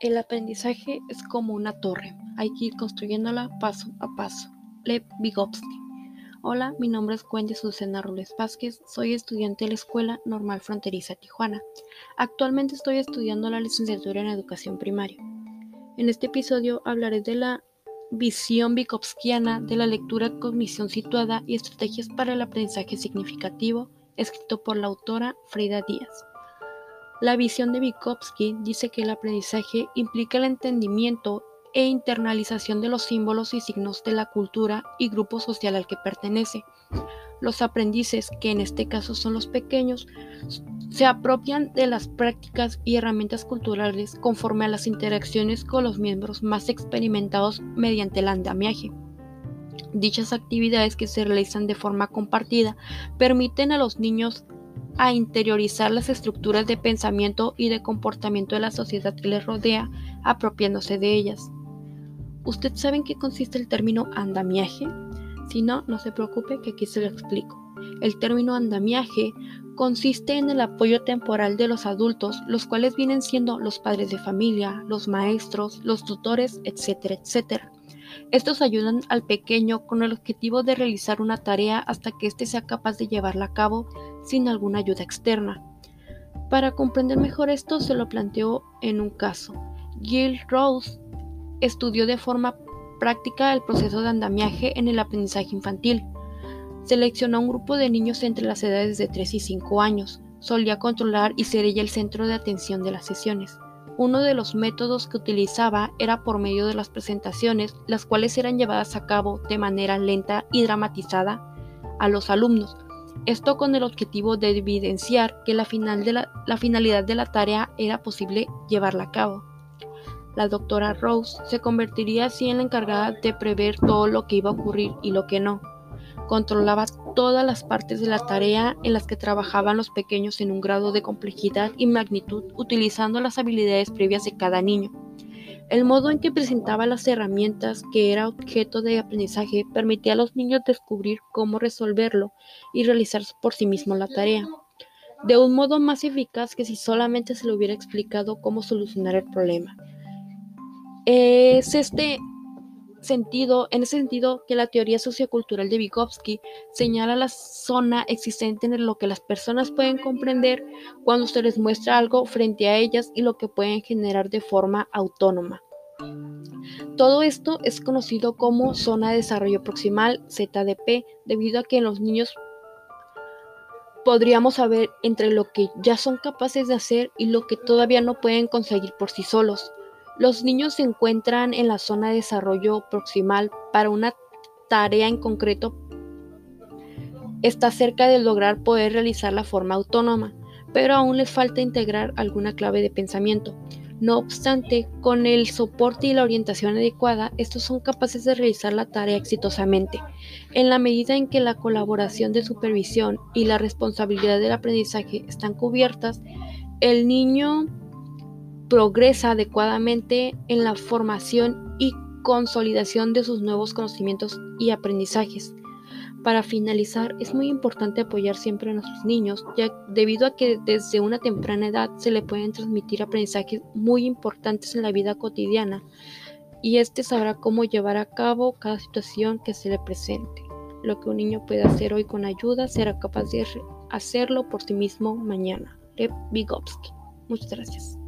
El aprendizaje es como una torre, hay que ir construyéndola paso a paso. Lev Vygotsky. Hola, mi nombre es Wendy Susana Robles Vázquez, soy estudiante de la Escuela Normal Fronteriza Tijuana. Actualmente estoy estudiando la licenciatura en Educación Primaria. En este episodio hablaré de la visión vygotskyana de la lectura cognición situada y estrategias para el aprendizaje significativo, escrito por la autora Frida Díaz. La visión de Vygotsky dice que el aprendizaje implica el entendimiento e internalización de los símbolos y signos de la cultura y grupo social al que pertenece. Los aprendices, que en este caso son los pequeños, se apropian de las prácticas y herramientas culturales conforme a las interacciones con los miembros más experimentados mediante el andamiaje. Dichas actividades que se realizan de forma compartida permiten a los niños a interiorizar las estructuras de pensamiento y de comportamiento de la sociedad que les rodea, apropiándose de ellas. ¿Usted sabe en qué consiste el término andamiaje? Si no, no se preocupe que aquí se lo explico. El término andamiaje consiste en el apoyo temporal de los adultos, los cuales vienen siendo los padres de familia, los maestros, los tutores, etcétera, etcétera. Estos ayudan al pequeño con el objetivo de realizar una tarea hasta que éste sea capaz de llevarla a cabo sin alguna ayuda externa. Para comprender mejor esto se lo planteó en un caso. Gil Rose estudió de forma práctica el proceso de andamiaje en el aprendizaje infantil. Seleccionó un grupo de niños entre las edades de 3 y 5 años. Solía controlar y ser ella el centro de atención de las sesiones. Uno de los métodos que utilizaba era por medio de las presentaciones, las cuales eran llevadas a cabo de manera lenta y dramatizada a los alumnos. Esto con el objetivo de evidenciar que la, finalidad de la tarea era posible llevarla a cabo. La doctora Rose se convertiría así en la encargada de prever todo lo que iba a ocurrir y lo que no. Controlaba todas las partes de la tarea en las que trabajaban los pequeños en un grado de complejidad y magnitud, utilizando las habilidades previas de cada niño. El modo en que presentaba las herramientas que era objeto de aprendizaje permitía a los niños descubrir cómo resolverlo y realizar por sí mismos la tarea, de un modo más eficaz que si solamente se le hubiera explicado cómo solucionar el problema. Es este sentido, en ese sentido que la teoría sociocultural de Vygotsky señala la zona existente en lo que las personas pueden comprender cuando se les muestra algo frente a ellas y lo que pueden generar de forma autónoma. Todo esto es conocido como zona de desarrollo proximal ZDP debido a que en los niños podríamos saber entre lo que ya son capaces de hacer y lo que todavía no pueden conseguir por sí solos. Los niños se encuentran en la zona de desarrollo proximal para una tarea en concreto. Está cerca de lograr poder realizar la forma autónoma, pero aún les falta integrar alguna clave de pensamiento. No obstante, con el soporte y la orientación adecuada, estos son capaces de realizar la tarea exitosamente. En la medida en que la colaboración de supervisión y la responsabilidad del aprendizaje están cubiertas, el niño progresa adecuadamente en la formación y consolidación de sus nuevos conocimientos y aprendizajes. Para finalizar, es muy importante apoyar siempre a nuestros niños, ya debido a que desde una temprana edad se le pueden transmitir aprendizajes muy importantes en la vida cotidiana y éste sabrá cómo llevar a cabo cada situación que se le presente. Lo que un niño puede hacer hoy con ayuda será capaz de hacerlo por sí mismo mañana. Lev Vygotsky. Muchas gracias.